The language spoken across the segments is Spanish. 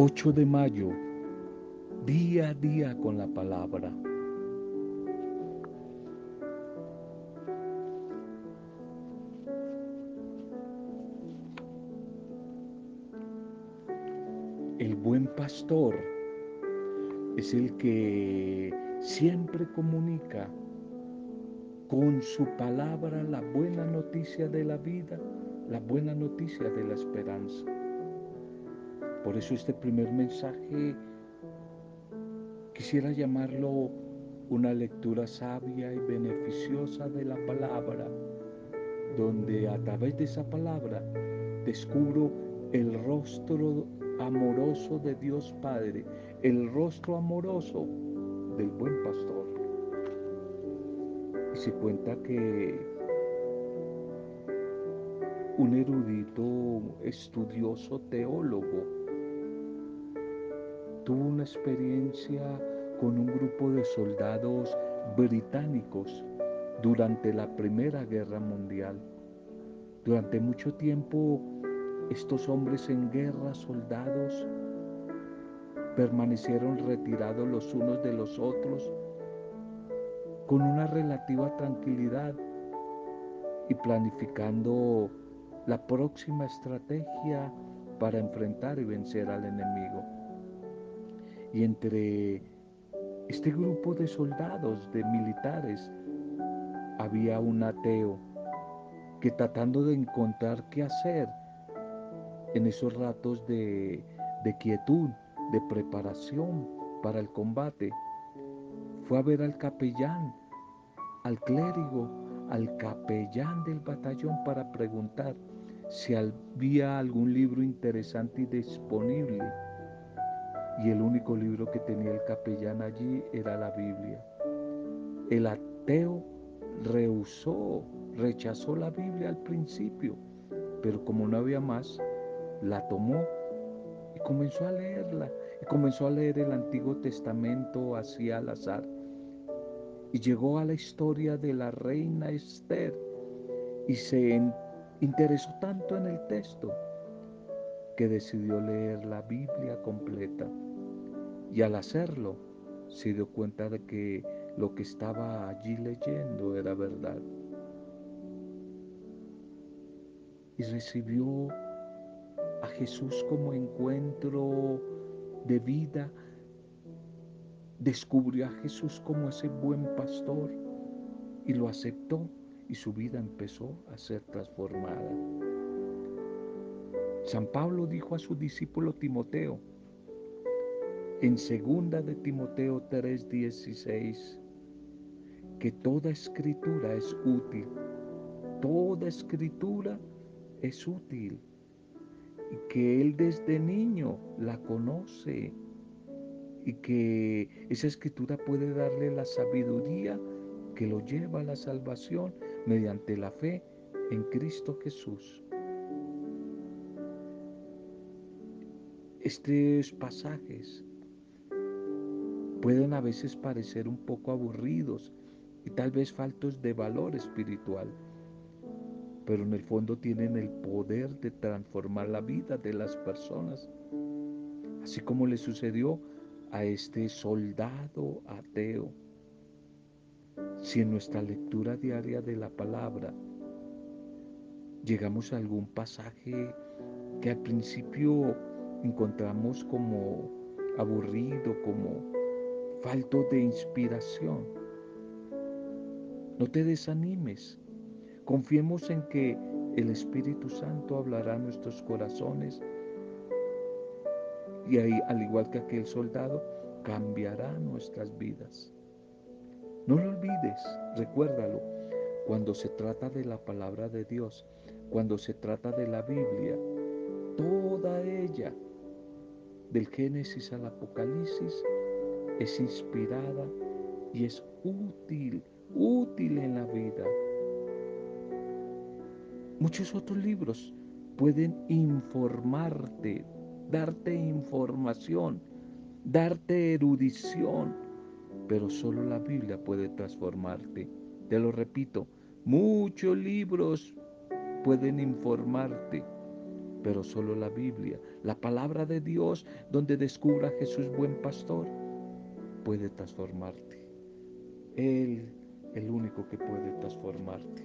8 de mayo, día a día con la palabra. El buen pastor es el que siempre comunica con su palabra la buena noticia de la vida, la buena noticia de la esperanza. Por eso este primer mensaje quisiera llamarlo una lectura sabia y beneficiosa de la palabra, donde a través de esa palabra descubro el rostro amoroso de Dios Padre, el rostro amoroso del buen pastor. Y se cuenta que un erudito estudioso teólogo tuvo una experiencia con un grupo de soldados británicos durante la Primera Guerra Mundial. Durante mucho tiempo, estos hombres en guerra, soldados, permanecieron retirados los unos de los otros con una relativa tranquilidad y planificando la próxima estrategia para enfrentar y vencer al enemigo. Y entre este grupo de soldados, de militares, había un ateo que tratando de encontrar qué hacer en esos ratos de, de quietud, de preparación para el combate, fue a ver al capellán, al clérigo, al capellán del batallón para preguntar si había algún libro interesante y disponible y el único libro que tenía el capellán allí era la Biblia. El ateo rehusó, rechazó la Biblia al principio, pero como no había más, la tomó y comenzó a leerla. Y comenzó a leer el Antiguo Testamento así al azar. Y llegó a la historia de la reina Esther y se interesó tanto en el texto que decidió leer la Biblia completa. Y al hacerlo, se dio cuenta de que lo que estaba allí leyendo era verdad. Y recibió a Jesús como encuentro de vida. Descubrió a Jesús como ese buen pastor y lo aceptó y su vida empezó a ser transformada. San Pablo dijo a su discípulo Timoteo, en segunda de Timoteo 3:16 que toda escritura es útil. Toda escritura es útil y que él desde niño la conoce y que esa escritura puede darle la sabiduría que lo lleva a la salvación mediante la fe en Cristo Jesús. Estos pasajes pueden a veces parecer un poco aburridos y tal vez faltos de valor espiritual, pero en el fondo tienen el poder de transformar la vida de las personas, así como le sucedió a este soldado ateo. Si en nuestra lectura diaria de la palabra llegamos a algún pasaje que al principio encontramos como aburrido, como falto de inspiración. No te desanimes. Confiemos en que el Espíritu Santo hablará a nuestros corazones y ahí, al igual que aquel soldado, cambiará nuestras vidas. No lo olvides, recuérdalo, cuando se trata de la palabra de Dios, cuando se trata de la Biblia, toda ella, del Génesis al Apocalipsis, es inspirada y es útil, útil en la vida. Muchos otros libros pueden informarte, darte información, darte erudición, pero solo la Biblia puede transformarte. Te lo repito, muchos libros pueden informarte, pero solo la Biblia, la palabra de Dios, donde descubra Jesús buen pastor, puede transformarte. Él, el único que puede transformarte.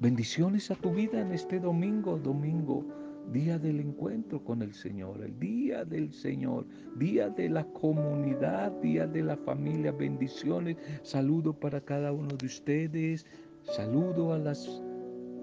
Bendiciones a tu vida en este domingo, domingo, día del encuentro con el Señor, el día del Señor, día de la comunidad, día de la familia. Bendiciones, saludo para cada uno de ustedes, saludo a las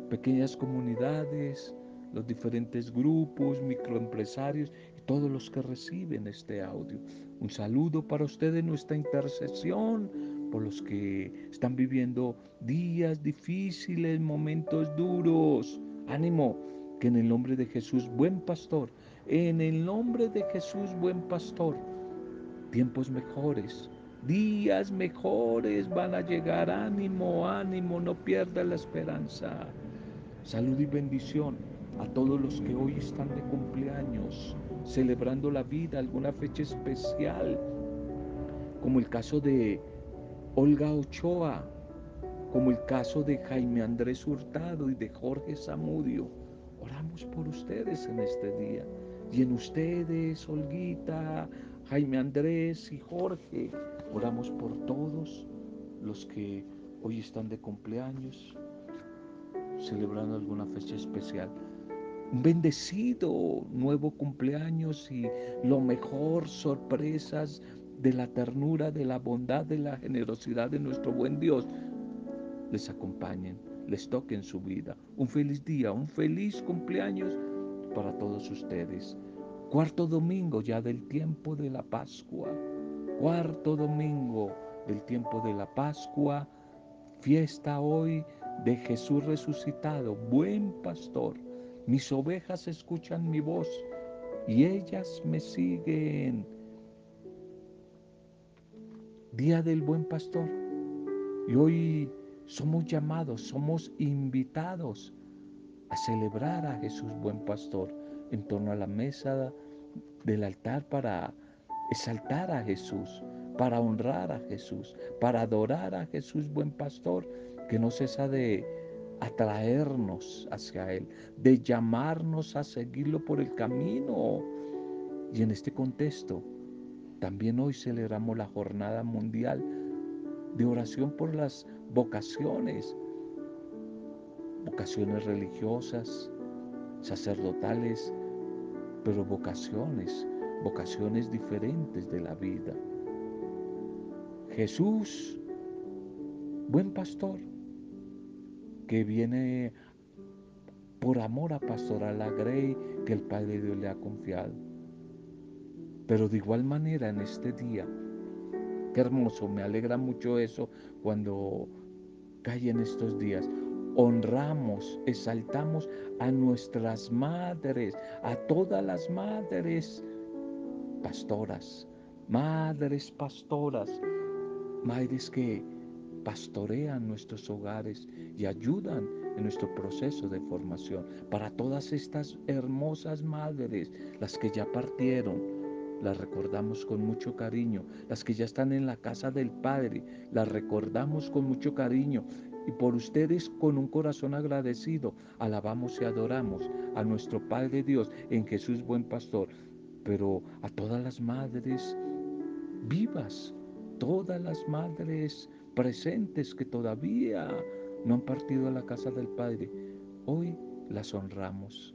pequeñas comunidades, los diferentes grupos, microempresarios y todos los que reciben este audio. Un saludo para ustedes, nuestra intercesión por los que están viviendo días difíciles, momentos duros. Ánimo, que en el nombre de Jesús, buen pastor, en el nombre de Jesús, buen pastor, tiempos mejores, días mejores van a llegar. Ánimo, ánimo, no pierda la esperanza. Salud y bendición a todos los que hoy están de cumpleaños, celebrando la vida, alguna fecha especial, como el caso de Olga Ochoa, como el caso de Jaime Andrés Hurtado y de Jorge Zamudio. Oramos por ustedes en este día. Y en ustedes, Olguita, Jaime Andrés y Jorge, oramos por todos los que hoy están de cumpleaños, celebrando alguna fecha especial. Un bendecido nuevo cumpleaños y lo mejor, sorpresas de la ternura, de la bondad, de la generosidad de nuestro buen Dios les acompañen, les toquen su vida. Un feliz día, un feliz cumpleaños para todos ustedes. Cuarto domingo ya del tiempo de la Pascua. Cuarto domingo del tiempo de la Pascua. Fiesta hoy de Jesús resucitado, buen pastor. Mis ovejas escuchan mi voz y ellas me siguen. Día del buen pastor. Y hoy somos llamados, somos invitados a celebrar a Jesús buen pastor en torno a la mesa del altar para exaltar a Jesús, para honrar a Jesús, para adorar a Jesús buen pastor que no cesa de atraernos hacia Él, de llamarnos a seguirlo por el camino. Y en este contexto, también hoy celebramos la Jornada Mundial de Oración por las Vocaciones, vocaciones religiosas, sacerdotales, pero vocaciones, vocaciones diferentes de la vida. Jesús, buen pastor, que viene por amor a pastorar la grey que el Padre Dios le ha confiado. Pero de igual manera en este día, qué hermoso, me alegra mucho eso cuando cae en estos días. Honramos, exaltamos a nuestras madres, a todas las madres pastoras, madres pastoras, madres que pastorean nuestros hogares y ayudan en nuestro proceso de formación. Para todas estas hermosas madres, las que ya partieron, las recordamos con mucho cariño. Las que ya están en la casa del Padre, las recordamos con mucho cariño. Y por ustedes con un corazón agradecido, alabamos y adoramos a nuestro Padre Dios en Jesús buen pastor. Pero a todas las madres vivas, todas las madres presentes que todavía no han partido a la casa del Padre, hoy las honramos,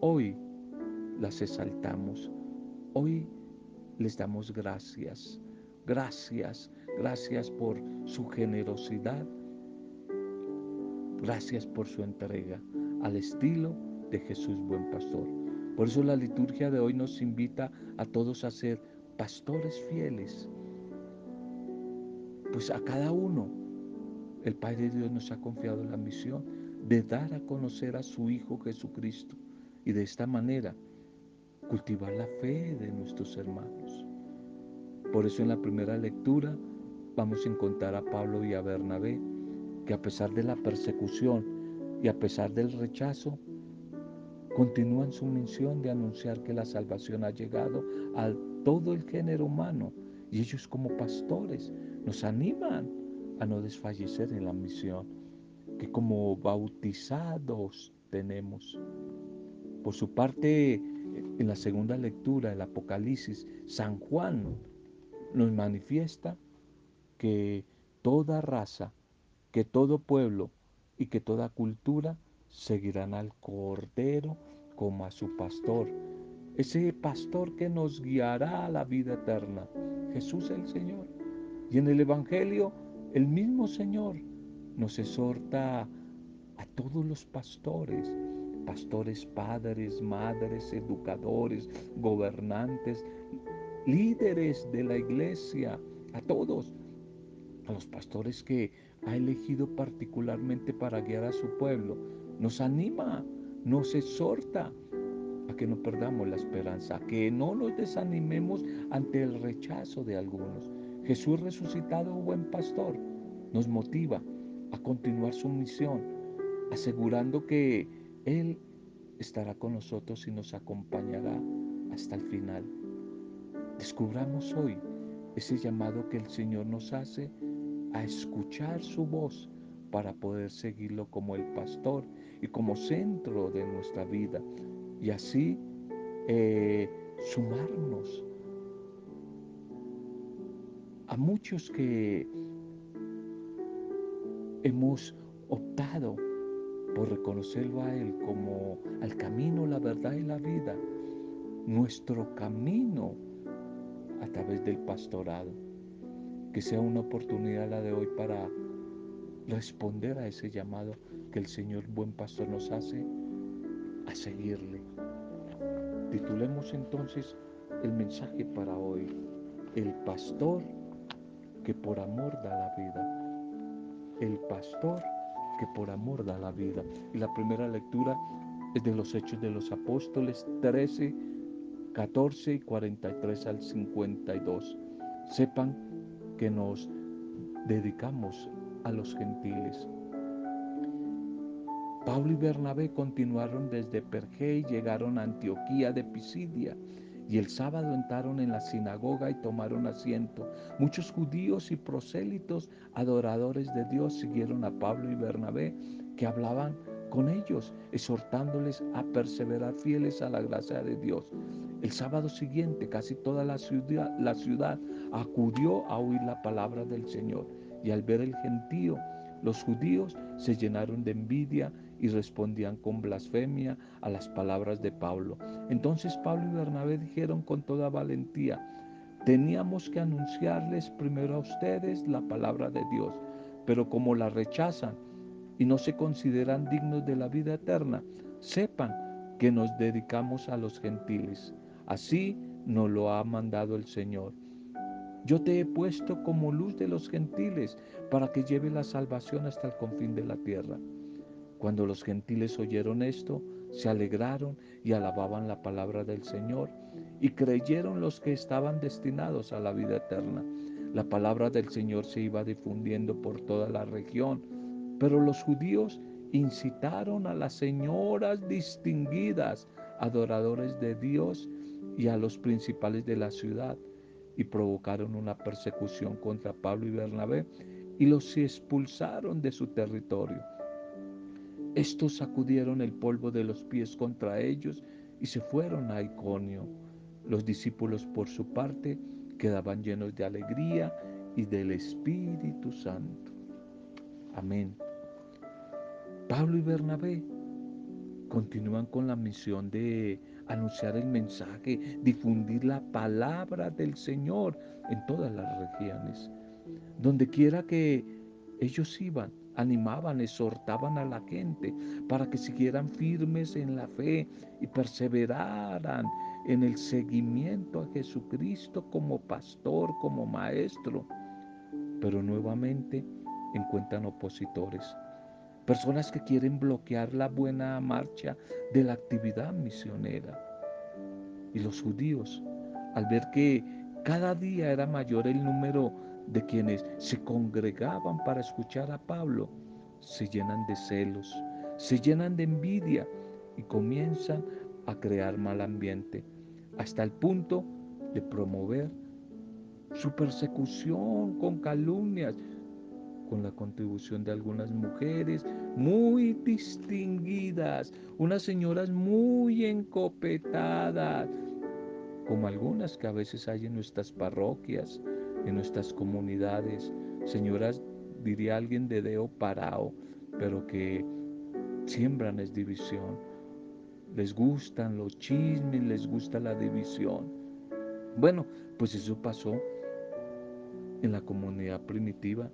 hoy las exaltamos, hoy les damos gracias, gracias, gracias por su generosidad, gracias por su entrega al estilo de Jesús buen pastor. Por eso la liturgia de hoy nos invita a todos a ser pastores fieles, pues a cada uno el Padre Dios nos ha confiado la misión de dar a conocer a su Hijo Jesucristo y de esta manera cultivar la fe de nuestros hermanos. Por eso en la primera lectura vamos a encontrar a Pablo y a Bernabé, que a pesar de la persecución y a pesar del rechazo, continúan su misión de anunciar que la salvación ha llegado a todo el género humano y ellos como pastores nos animan a no desfallecer en la misión, que como bautizados obtenemos. Por su parte, en la segunda lectura del Apocalipsis, San Juan nos manifiesta que toda raza, que todo pueblo y que toda cultura seguirán al Cordero como a su pastor. Ese pastor que nos guiará a la vida eterna, Jesús el Señor. Y en el Evangelio, el mismo Señor nos exhorta a todos los pastores, pastores, padres, madres, educadores, gobernantes, líderes de la iglesia, a todos, a los pastores que ha elegido particularmente para guiar a su pueblo. Nos anima, nos exhorta a que no perdamos la esperanza, a que no nos desanimemos ante el rechazo de algunos. Jesús resucitado, buen pastor, nos motiva a continuar su misión, asegurando que Él estará con nosotros y nos acompañará hasta el final. Descubramos hoy ese llamado que el Señor nos hace a escuchar su voz para poder seguirlo como el pastor y como centro de nuestra vida y así eh, sumarnos a muchos que hemos optado por reconocerlo a Él como al camino, la verdad y la vida, nuestro camino a través del pastorado. Que sea una oportunidad la de hoy para responder a ese llamado que el Señor buen pastor nos hace a seguirle. Titulemos entonces el mensaje para hoy, el pastor que por amor da la vida. El pastor que por amor da la vida. Y la primera lectura es de los Hechos de los Apóstoles 13, 14 y 43 al 52. Sepan que nos dedicamos a los gentiles. Pablo y Bernabé continuaron desde Perge y llegaron a Antioquía de Pisidia. Y el sábado entraron en la sinagoga y tomaron asiento. Muchos judíos y prosélitos, adoradores de Dios, siguieron a Pablo y Bernabé, que hablaban con ellos, exhortándoles a perseverar fieles a la gracia de Dios. El sábado siguiente casi toda la ciudad, la ciudad acudió a oír la palabra del Señor y al ver el gentío, los judíos se llenaron de envidia y respondían con blasfemia a las palabras de Pablo. Entonces Pablo y Bernabé dijeron con toda valentía, teníamos que anunciarles primero a ustedes la palabra de Dios, pero como la rechazan y no se consideran dignos de la vida eterna, sepan que nos dedicamos a los gentiles. Así nos lo ha mandado el Señor. Yo te he puesto como luz de los gentiles para que lleve la salvación hasta el confín de la tierra. Cuando los gentiles oyeron esto, se alegraron y alababan la palabra del Señor y creyeron los que estaban destinados a la vida eterna. La palabra del Señor se iba difundiendo por toda la región, pero los judíos incitaron a las señoras distinguidas, adoradores de Dios y a los principales de la ciudad y provocaron una persecución contra Pablo y Bernabé y los expulsaron de su territorio. Estos sacudieron el polvo de los pies contra ellos y se fueron a Iconio. Los discípulos por su parte quedaban llenos de alegría y del Espíritu Santo. Amén. Pablo y Bernabé continúan con la misión de anunciar el mensaje, difundir la palabra del Señor en todas las regiones. Donde quiera que ellos iban, animaban, exhortaban a la gente para que siguieran firmes en la fe y perseveraran en el seguimiento a Jesucristo como pastor, como maestro. Pero nuevamente encuentran opositores, personas que quieren bloquear la buena marcha de la actividad misionera. Y los judíos, al ver que cada día era mayor el número de quienes se congregaban para escuchar a Pablo se llenan de celos, se llenan de envidia y comienzan a crear mal ambiente, hasta el punto de promover su persecución con calumnias, con la contribución de algunas mujeres muy distinguidas, unas señoras muy encopetadas, como algunas que a veces hay en nuestras parroquias, en nuestras comunidades, señoras, diría alguien de deo parado, pero que siembran es división. Les gustan los chismes, les gusta la división. Bueno, pues eso pasó en la comunidad primitiva.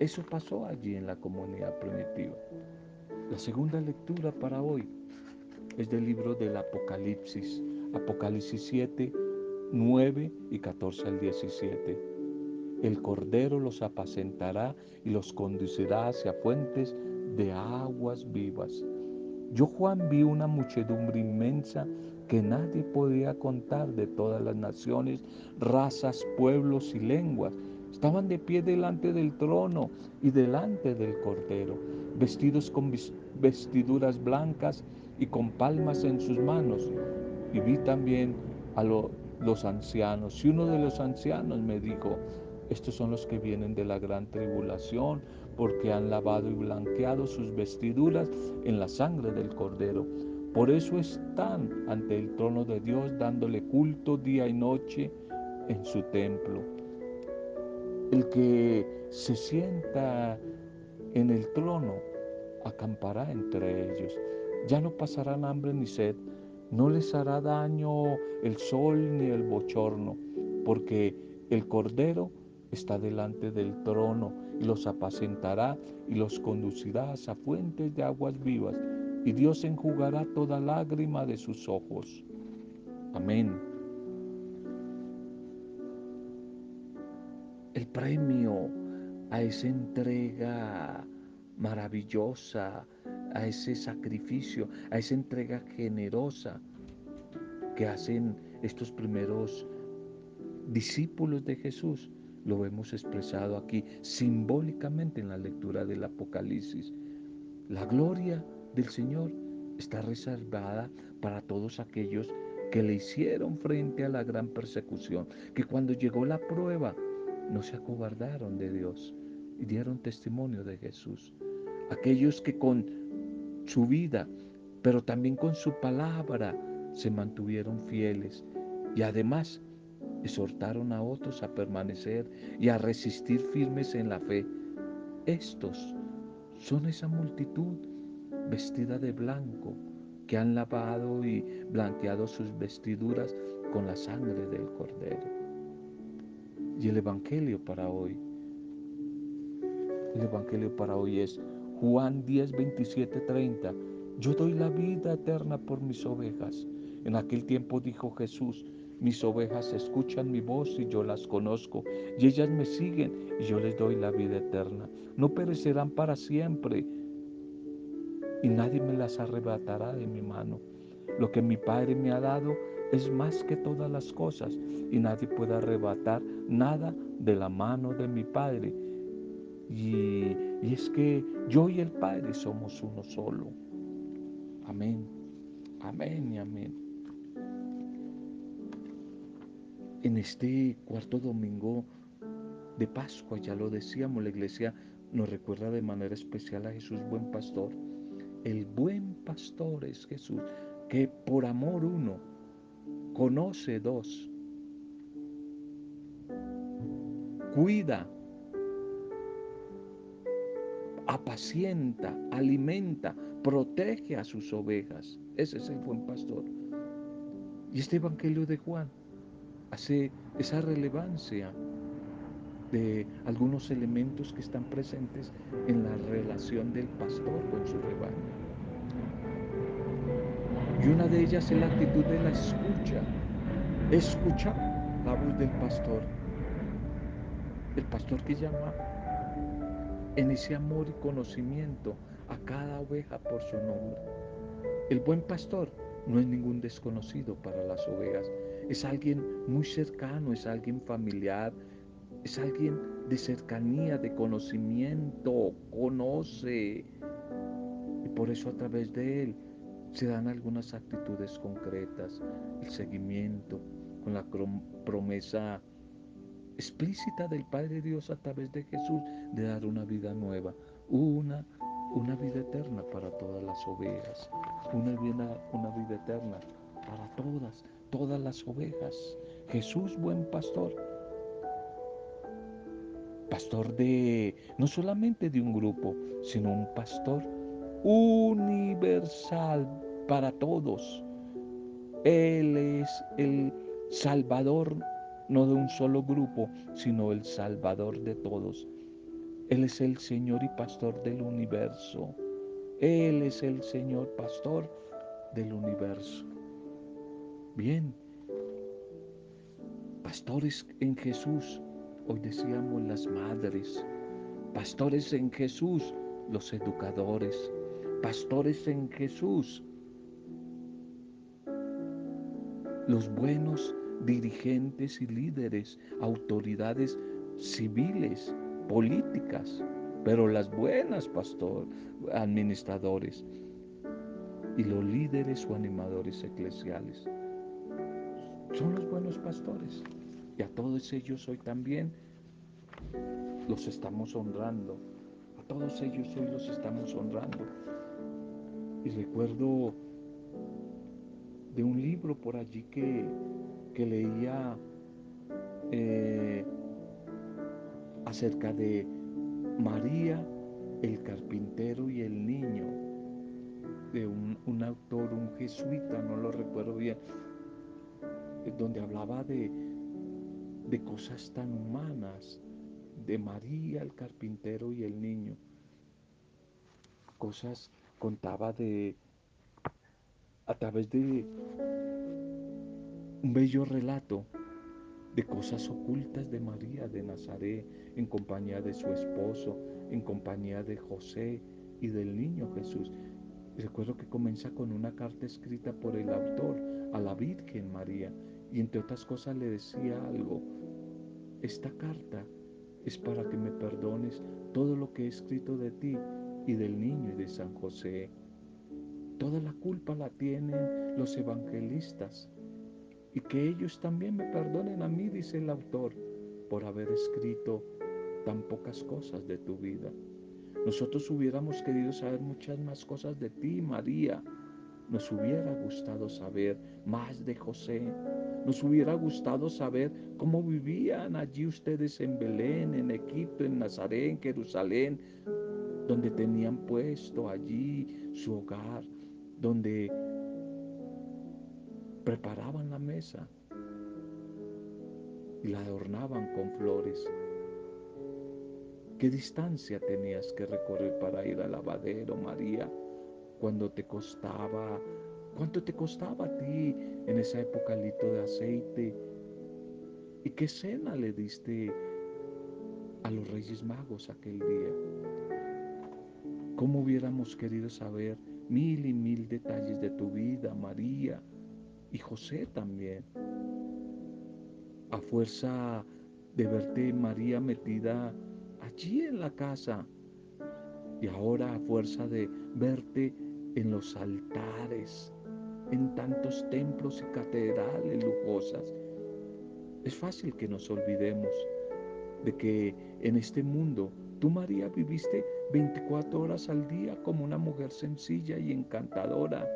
Eso pasó allí en la comunidad primitiva. La segunda lectura para hoy es del libro del Apocalipsis, Apocalipsis 7, 9 y 14 al 17. El Cordero los apacentará y los conducirá hacia fuentes de aguas vivas. Yo Juan vi una muchedumbre inmensa que nadie podía contar de todas las naciones, razas, pueblos y lenguas. Estaban de pie delante del trono y delante del Cordero, vestidos con vestiduras blancas y con palmas en sus manos. Y vi también a los ancianos. Y uno de los ancianos me dijo, estos son los que vienen de la gran tribulación, porque han lavado y blanqueado sus vestiduras en la sangre del Cordero. Por eso están ante el trono de Dios dándole culto día y noche en su templo. El que se sienta en el trono acampará entre ellos. Ya no pasarán hambre ni sed, no les hará daño el sol ni el bochorno, porque el Cordero está delante del trono y los apacentará y los conducirá a fuentes de aguas vivas, y Dios enjugará toda lágrima de sus ojos. Amén. El premio a esa entrega maravillosa, a ese sacrificio, a esa entrega generosa que hacen estos primeros discípulos de Jesús. Lo vemos expresado aquí simbólicamente en la lectura del Apocalipsis. La gloria del Señor está reservada para todos aquellos que le hicieron frente a la gran persecución, que cuando llegó la prueba no se acobardaron de Dios y dieron testimonio de Jesús. Aquellos que con su vida, pero también con su palabra, se mantuvieron fieles y además exhortaron a otros a permanecer y a resistir firmes en la fe. Estos son esa multitud vestida de blanco que han lavado y blanqueado sus vestiduras con la sangre del cordero. Y el Evangelio para hoy, el Evangelio para hoy es Juan 10, 27, 30. Yo doy la vida eterna por mis ovejas. En aquel tiempo dijo Jesús, mis ovejas escuchan mi voz y yo las conozco, y ellas me siguen y yo les doy la vida eterna. No perecerán para siempre, y nadie me las arrebatará de mi mano. Lo que mi Padre me ha dado es más que todas las cosas, y nadie puede arrebatar nada de la mano de mi Padre. Y, y es que yo y el Padre somos uno solo. Amén, amén y amén. En este cuarto domingo de Pascua, ya lo decíamos, la iglesia nos recuerda de manera especial a Jesús buen pastor. El buen pastor es Jesús, que por amor uno conoce dos, cuida, apacienta, alimenta, protege a sus ovejas. Ese es el buen pastor. Y este Evangelio de Juan hace esa relevancia de algunos elementos que están presentes en la relación del pastor con su rebaño. Y una de ellas es la actitud de la escucha. Escuchar la voz del pastor. El pastor que llama en ese amor y conocimiento a cada oveja por su nombre. El buen pastor no es ningún desconocido para las ovejas, es alguien muy cercano, es alguien familiar, es alguien de cercanía, de conocimiento, conoce. Y por eso a través de él se dan algunas actitudes concretas, el seguimiento con la promesa explícita del Padre Dios a través de Jesús de dar una vida nueva, una, una vida eterna para todas las ovejas, una vida, una vida eterna para todas, todas las ovejas. Jesús, buen pastor, pastor de no solamente de un grupo, sino un pastor universal para todos. Él es el Salvador no de un solo grupo, sino el Salvador de todos. Él es el Señor y Pastor del universo. Él es el Señor Pastor del universo. Bien, pastores en Jesús, hoy decíamos las madres, pastores en Jesús, los educadores, pastores en Jesús, los buenos dirigentes y líderes, autoridades civiles, políticas, pero las buenas pastor, administradores y los líderes o animadores eclesiales. Son los buenos pastores. Y a todos ellos hoy también los estamos honrando. A todos ellos hoy los estamos honrando. Y recuerdo de un libro por allí que, que leía eh, acerca de María, el carpintero y el niño, de un, un autor, un jesuita, no lo recuerdo bien, donde hablaba de, de cosas tan humanas, de María, el carpintero y el niño. Cosas contaba de a través de un bello relato de cosas ocultas de María de Nazaret en compañía de su esposo, en compañía de José y del niño Jesús. Recuerdo que comienza con una carta escrita por el autor a la Virgen María y entre otras cosas le decía algo. Esta carta es para que me perdones todo lo que he escrito de ti y del niño y de San José. Toda la culpa la tienen los evangelistas y que ellos también me perdonen a mí, dice el autor, por haber escrito tan pocas cosas de tu vida. Nosotros hubiéramos querido saber muchas más cosas de ti, María. Nos hubiera gustado saber más de José. Nos hubiera gustado saber cómo vivían allí ustedes en Belén, en Egipto, en Nazaret, en Jerusalén, donde tenían puesto allí su hogar, donde preparaban la mesa y la adornaban con flores. ¿Qué distancia tenías que recorrer para ir al lavadero, María? Cuando te costaba, cuánto te costaba a ti en esa época el de aceite? ¿Y qué cena le diste a los Reyes Magos aquel día? ¿Cómo hubiéramos querido saber mil y mil detalles de tu vida, María? y José también. A fuerza de verte María metida allí en la casa y ahora a fuerza de verte en los altares, en tantos templos y catedrales lujosas, es fácil que nos olvidemos de que en este mundo tú María viviste 24 horas al día como una mujer sencilla y encantadora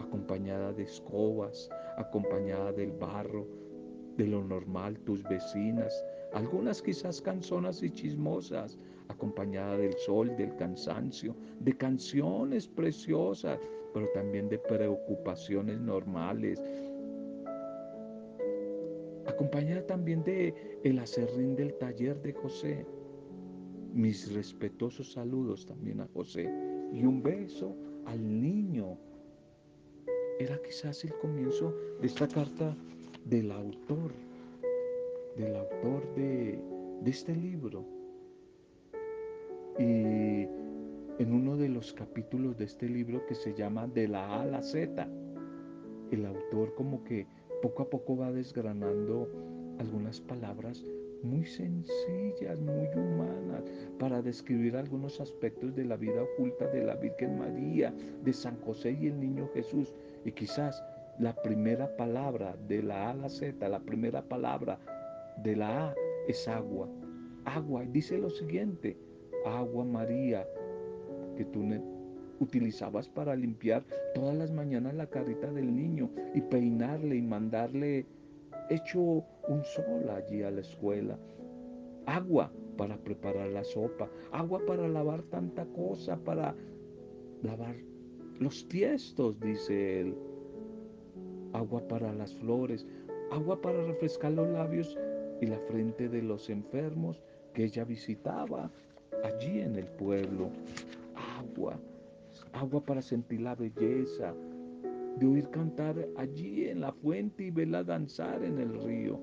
acompañada de escobas, acompañada del barro, de lo normal, tus vecinas, algunas quizás canzonas y chismosas, acompañada del sol, del cansancio, de canciones preciosas, pero también de preocupaciones normales, acompañada también de el acerrín del taller de José. Mis respetuosos saludos también a José y un beso al niño era quizás el comienzo de esta carta del autor, del autor de, este libro. Y en uno de los capítulos de este libro que se llama De la A a la Z, el autor como que poco a poco va desgranando algunas palabras muy sencillas, muy humanas, para describir algunos aspectos de la vida oculta de la Virgen María, de San José y el Niño Jesús. Y quizás la primera palabra de la A a la Z, la primera palabra de la A es agua. Agua, dice lo siguiente, agua María, que tú utilizabas para limpiar todas las mañanas la carita del niño y peinarle y mandarle hecho un sol allí a la escuela. Agua para preparar la sopa, agua para lavar tanta cosa, para lavar los tiestos, dice él. Agua para las flores, agua para refrescar los labios y la frente de los enfermos que ella visitaba allí en el pueblo. Agua, agua para sentir la belleza de oír cantar allí en la fuente y verla danzar en el río.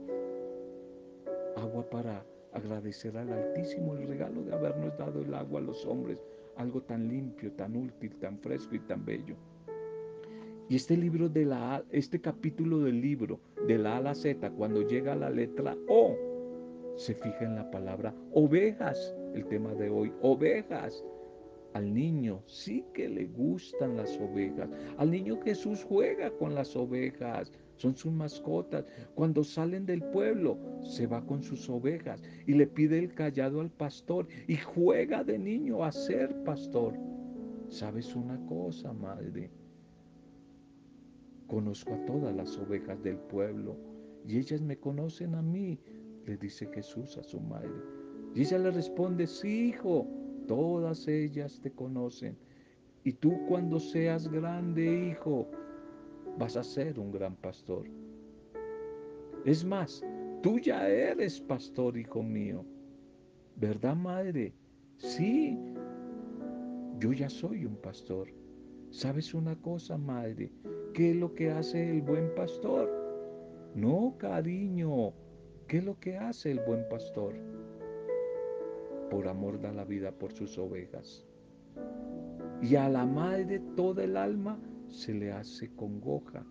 Agua para agradecer al Altísimo el regalo de habernos dado el agua a los hombres, algo tan limpio, tan útil, tan fresco y tan bello. Y este libro de la este capítulo del libro de la A a la Z, cuando llega la letra O, se fija en la palabra ovejas, el tema de hoy, ovejas. Al niño sí que le gustan las ovejas. Al niño Jesús juega con las ovejas. Son sus mascotas. Cuando salen del pueblo, se va con sus ovejas y le pide el callado al pastor y juega de niño a ser pastor. ¿Sabes una cosa, madre? Conozco a todas las ovejas del pueblo y ellas me conocen a mí, le dice Jesús a su madre. Y ella le responde, sí, hijo, todas ellas te conocen. Y tú cuando seas grande, hijo, vas a ser un gran pastor. Es más, tú ya eres pastor, hijo mío. ¿Verdad, madre? Sí, yo ya soy un pastor. ¿Sabes una cosa, madre? ¿Qué es lo que hace el buen pastor? No, cariño. ¿Qué es lo que hace el buen pastor? Por amor da la vida por sus ovejas. Y a la madre toda el alma se le hace congoja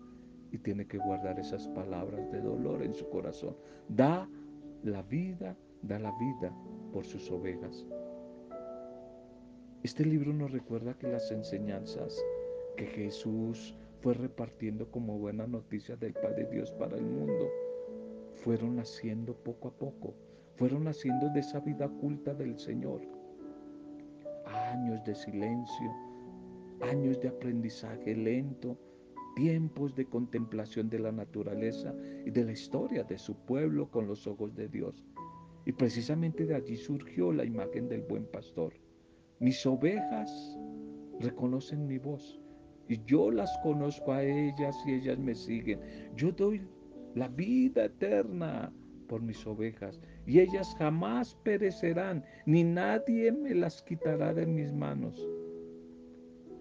y tiene que guardar esas palabras de dolor en su corazón. Da la vida, da la vida por sus ovejas. Este libro nos recuerda que las enseñanzas que Jesús fue repartiendo como buena noticia del Padre Dios para el mundo fueron naciendo poco a poco, fueron naciendo de esa vida oculta del Señor. Años de silencio, años de aprendizaje lento, tiempos de contemplación de la naturaleza y de la historia de su pueblo con los ojos de Dios. Y precisamente de allí surgió la imagen del buen pastor. Mis ovejas reconocen mi voz y yo las conozco a ellas y ellas me siguen. Yo doy la vida eterna por mis ovejas y ellas jamás perecerán, ni nadie me las quitará de mis manos.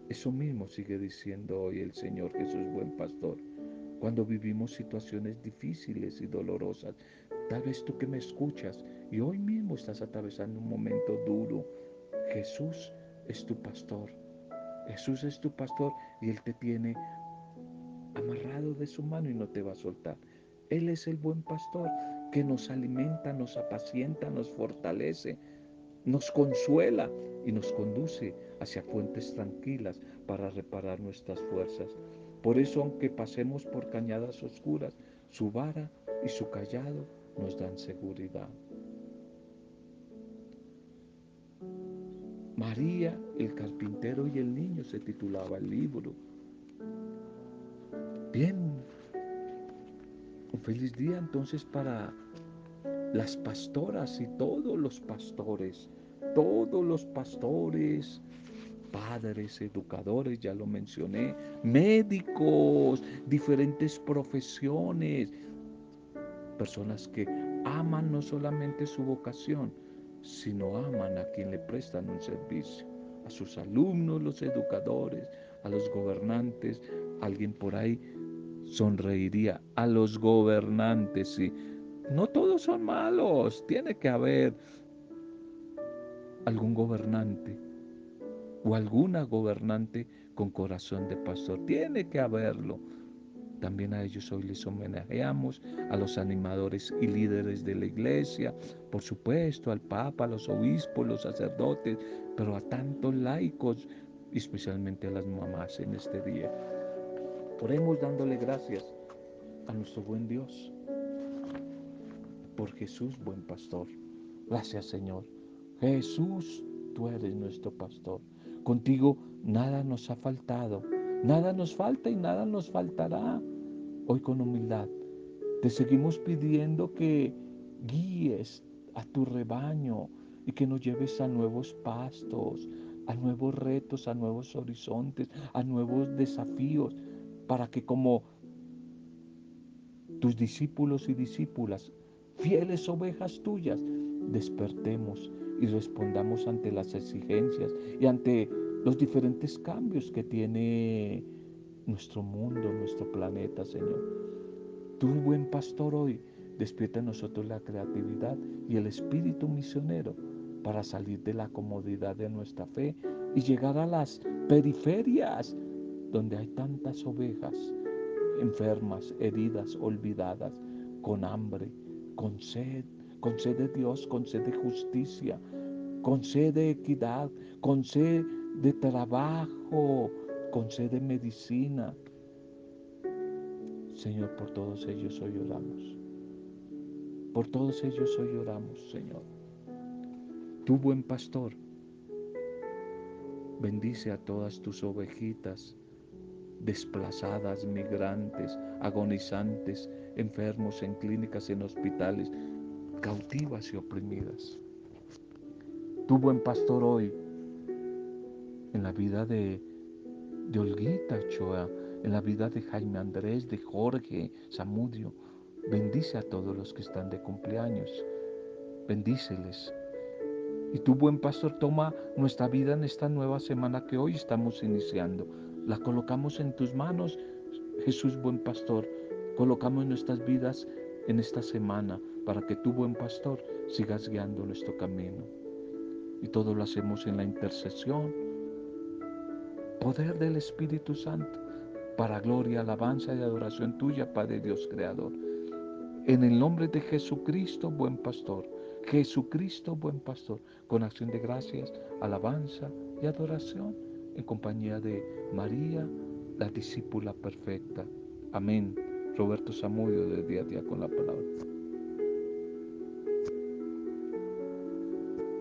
Eso mismo sigue diciendo hoy el Señor Jesús, buen pastor. Cuando vivimos situaciones difíciles y dolorosas, tal vez tú que me escuchas y hoy mismo estás atravesando un momento duro, Jesús es tu pastor. Jesús es tu pastor y Él te tiene amarrado de su mano y no te va a soltar. Él es el buen pastor que nos alimenta, nos apacienta, nos fortalece, nos consuela y nos conduce hacia fuentes tranquilas para reparar nuestras fuerzas. Por eso, aunque pasemos por cañadas oscuras, su vara y su callado nos dan seguridad. María, el carpintero y el niño se titulaba el libro. Bien, feliz día entonces para las pastoras y todos los pastores, todos los pastores, padres, educadores, ya lo mencioné, médicos, diferentes profesiones, personas que aman no solamente su vocación, sino aman a quien le prestan un servicio, a sus alumnos, los educadores, a los gobernantes, alguien por ahí sonreiría a los gobernantes. y No todos son malos, tiene que haber algún gobernante o alguna gobernante con corazón de pastor. Tiene que haberlo. También a ellos hoy les homenajeamos, a los animadores y líderes de la iglesia, por supuesto, al Papa, a los obispos, los sacerdotes, pero a tantos laicos, especialmente a las mamás en este día. Oremos dándole gracias a nuestro buen Dios. por Jesús, buen pastor. Gracias, Señor. Jesús, tú eres nuestro pastor. Contigo nada nos ha faltado, nada nos falta y nada nos faltará. Hoy con humildad te seguimos pidiendo que guíes a tu rebaño y que nos lleves a nuevos pastos, a nuevos retos, a nuevos horizontes, a nuevos desafíos, para que como tus discípulos y discípulas, fieles ovejas tuyas, despertemos y respondamos ante las exigencias y ante los diferentes cambios que tiene nuestro mundo, nuestro planeta, Señor. Tú, buen pastor, hoy despierta en nosotros la creatividad y el espíritu misionero para salir de la comodidad de nuestra fe y llegar a las periferias donde hay tantas ovejas enfermas, heridas, olvidadas, con hambre, con sed, con sed de Dios, con sed de justicia, con sed de equidad, con sed de trabajo, con sed de medicina. Señor, por todos ellos hoy oramos. Por todos ellos hoy oramos, Señor. Tu buen pastor, bendice a todas tus ovejitas desplazadas, migrantes, agonizantes, enfermos en clínicas, en hospitales, cautivas y oprimidas. Tu buen pastor hoy, en la vida de, de Olguita Choa, en la vida de Jaime Andrés, de Jorge, Samudio, bendice a todos los que están de cumpleaños, bendíceles. Y tu buen pastor toma nuestra vida en esta nueva semana que hoy estamos iniciando. La colocamos en tus manos, Jesús buen pastor. Colocamos nuestras vidas en esta semana para que tu buen pastor sigas guiando nuestro camino. Y todo lo hacemos en la intercesión, poder del Espíritu Santo, para gloria, alabanza y adoración tuya, Padre Dios Creador. En el nombre de Jesucristo, buen pastor. Jesucristo, buen pastor, con acción de gracias, alabanza y adoración, en compañía de María, la discípula perfecta. Amén. Roberto Samudio de día a día con la palabra.